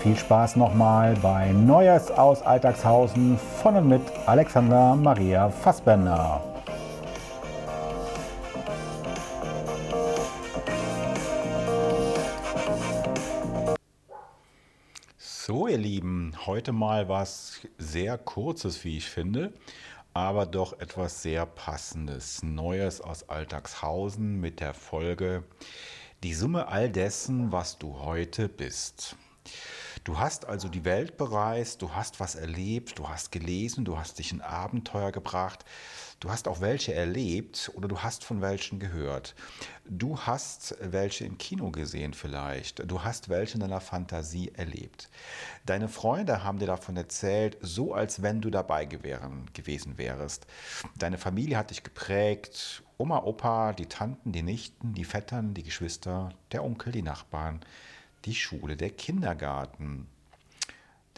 viel Spaß nochmal bei Neues aus Alltagshausen von und mit Alexander Maria Fassbender. So, ihr Lieben, heute mal was sehr Kurzes, wie ich finde, aber doch etwas sehr Passendes. Neues aus Alltagshausen mit der Folge Die Summe all dessen, was du heute bist. Du hast also die Welt bereist, du hast was erlebt, du hast gelesen, du hast dich in Abenteuer gebracht, du hast auch welche erlebt oder du hast von welchen gehört. Du hast welche im Kino gesehen vielleicht, du hast welche in deiner Fantasie erlebt. Deine Freunde haben dir davon erzählt, so als wenn du dabei gewesen wärst. Deine Familie hat dich geprägt, Oma, Opa, die Tanten, die Nichten, die Vettern, die Geschwister, der Onkel, die Nachbarn die Schule, der Kindergarten.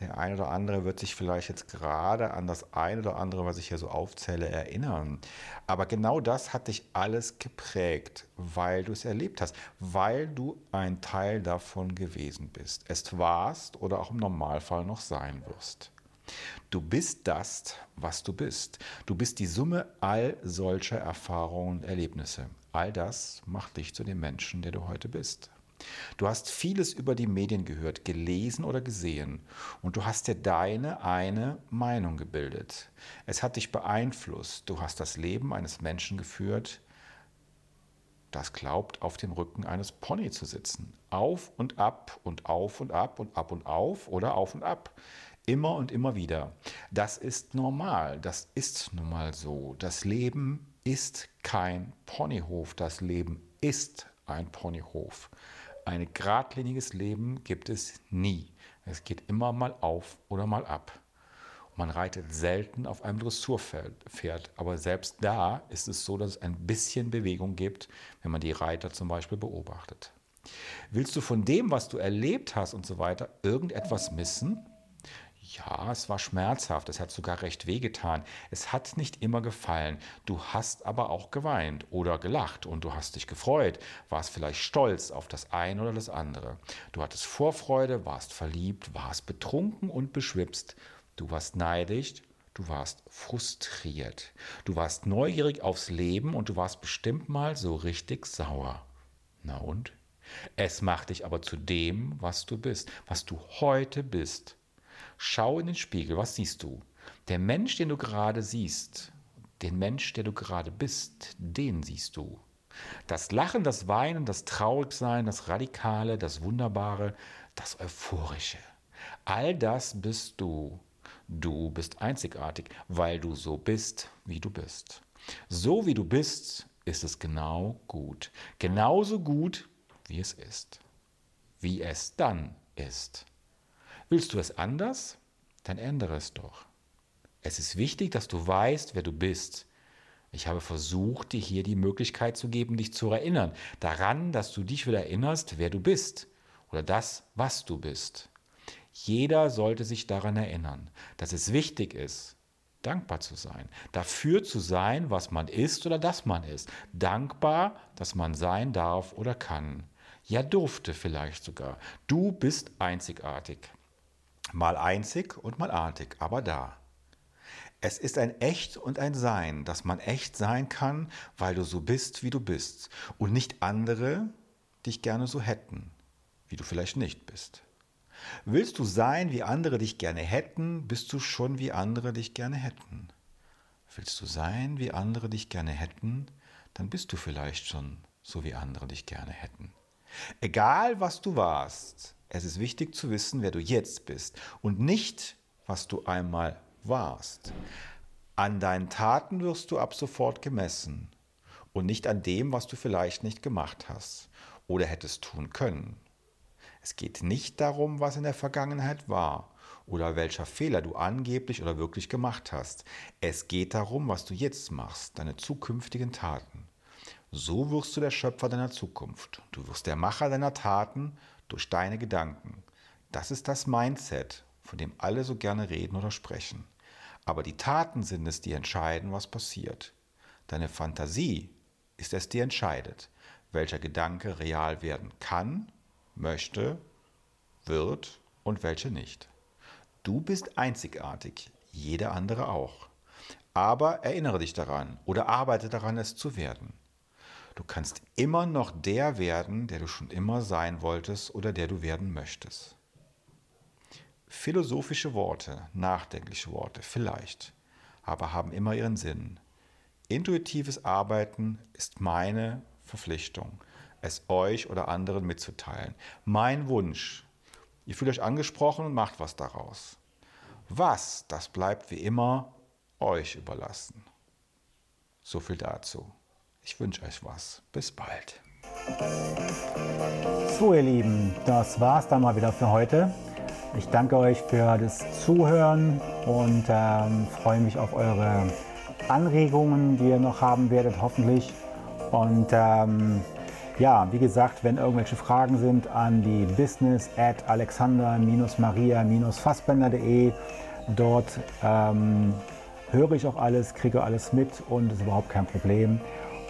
Der eine oder andere wird sich vielleicht jetzt gerade an das eine oder andere, was ich hier so aufzähle, erinnern. Aber genau das hat dich alles geprägt, weil du es erlebt hast, weil du ein Teil davon gewesen bist. Es warst oder auch im Normalfall noch sein wirst. Du bist das, was du bist. Du bist die Summe all solcher Erfahrungen und Erlebnisse. All das macht dich zu dem Menschen, der du heute bist. Du hast vieles über die Medien gehört, gelesen oder gesehen und du hast dir deine eine Meinung gebildet. Es hat dich beeinflusst. Du hast das Leben eines Menschen geführt, das glaubt, auf dem Rücken eines Pony zu sitzen. Auf und ab und auf und ab und ab und auf oder auf und ab. Immer und immer wieder. Das ist normal. Das ist nun mal so. Das Leben ist kein Ponyhof. Das Leben ist ein Ponyhof. Ein geradliniges Leben gibt es nie. Es geht immer mal auf oder mal ab. Man reitet selten auf einem Dressurpferd, aber selbst da ist es so, dass es ein bisschen Bewegung gibt, wenn man die Reiter zum Beispiel beobachtet. Willst du von dem, was du erlebt hast und so weiter, irgendetwas missen? Ja, es war schmerzhaft, es hat sogar recht wehgetan. Es hat nicht immer gefallen. Du hast aber auch geweint oder gelacht und du hast dich gefreut, warst vielleicht stolz auf das eine oder das andere. Du hattest Vorfreude, warst verliebt, warst betrunken und beschwipst. Du warst neidisch, du warst frustriert. Du warst neugierig aufs Leben und du warst bestimmt mal so richtig sauer. Na und? Es macht dich aber zu dem, was du bist, was du heute bist. Schau in den Spiegel, was siehst du? Der Mensch, den du gerade siehst, den Mensch, der du gerade bist, den siehst du. Das Lachen, das Weinen, das Traurigsein, das Radikale, das Wunderbare, das Euphorische. All das bist du. Du bist einzigartig, weil du so bist, wie du bist. So wie du bist, ist es genau gut. Genauso gut, wie es ist. Wie es dann ist. Willst du es anders? Dann ändere es doch. Es ist wichtig, dass du weißt, wer du bist. Ich habe versucht, dir hier die Möglichkeit zu geben, dich zu erinnern. Daran, dass du dich wieder erinnerst, wer du bist oder das, was du bist. Jeder sollte sich daran erinnern, dass es wichtig ist, dankbar zu sein, dafür zu sein, was man ist oder das man ist, dankbar, dass man sein darf oder kann, ja durfte vielleicht sogar. Du bist einzigartig. Mal einzig und mal artig, aber da. Es ist ein Echt und ein Sein, dass man echt sein kann, weil du so bist, wie du bist, und nicht andere dich gerne so hätten, wie du vielleicht nicht bist. Willst du sein, wie andere dich gerne hätten, bist du schon, wie andere dich gerne hätten. Willst du sein, wie andere dich gerne hätten, dann bist du vielleicht schon so, wie andere dich gerne hätten. Egal, was du warst, es ist wichtig zu wissen, wer du jetzt bist und nicht, was du einmal warst. An deinen Taten wirst du ab sofort gemessen und nicht an dem, was du vielleicht nicht gemacht hast oder hättest tun können. Es geht nicht darum, was in der Vergangenheit war oder welcher Fehler du angeblich oder wirklich gemacht hast. Es geht darum, was du jetzt machst, deine zukünftigen Taten. So wirst du der Schöpfer deiner Zukunft. Du wirst der Macher deiner Taten durch deine Gedanken. Das ist das Mindset, von dem alle so gerne reden oder sprechen. Aber die Taten sind es, die entscheiden, was passiert. Deine Fantasie ist es, die entscheidet, welcher Gedanke real werden kann, möchte, wird und welche nicht. Du bist einzigartig, jeder andere auch. Aber erinnere dich daran oder arbeite daran, es zu werden. Du kannst immer noch der werden, der du schon immer sein wolltest oder der du werden möchtest. Philosophische Worte, nachdenkliche Worte, vielleicht, aber haben immer ihren Sinn. Intuitives Arbeiten ist meine Verpflichtung, es euch oder anderen mitzuteilen. Mein Wunsch. Ihr fühlt euch angesprochen und macht was daraus. Was, das bleibt wie immer euch überlassen. So viel dazu. Ich wünsche euch was. Bis bald. So ihr Lieben, das war's dann mal wieder für heute. Ich danke euch für das Zuhören und ähm, freue mich auf eure Anregungen, die ihr noch haben werdet, hoffentlich. Und ähm, ja, wie gesagt, wenn irgendwelche Fragen sind, an die business at alexander-maria-fassbender.de. Dort ähm, höre ich auch alles, kriege alles mit und ist überhaupt kein Problem.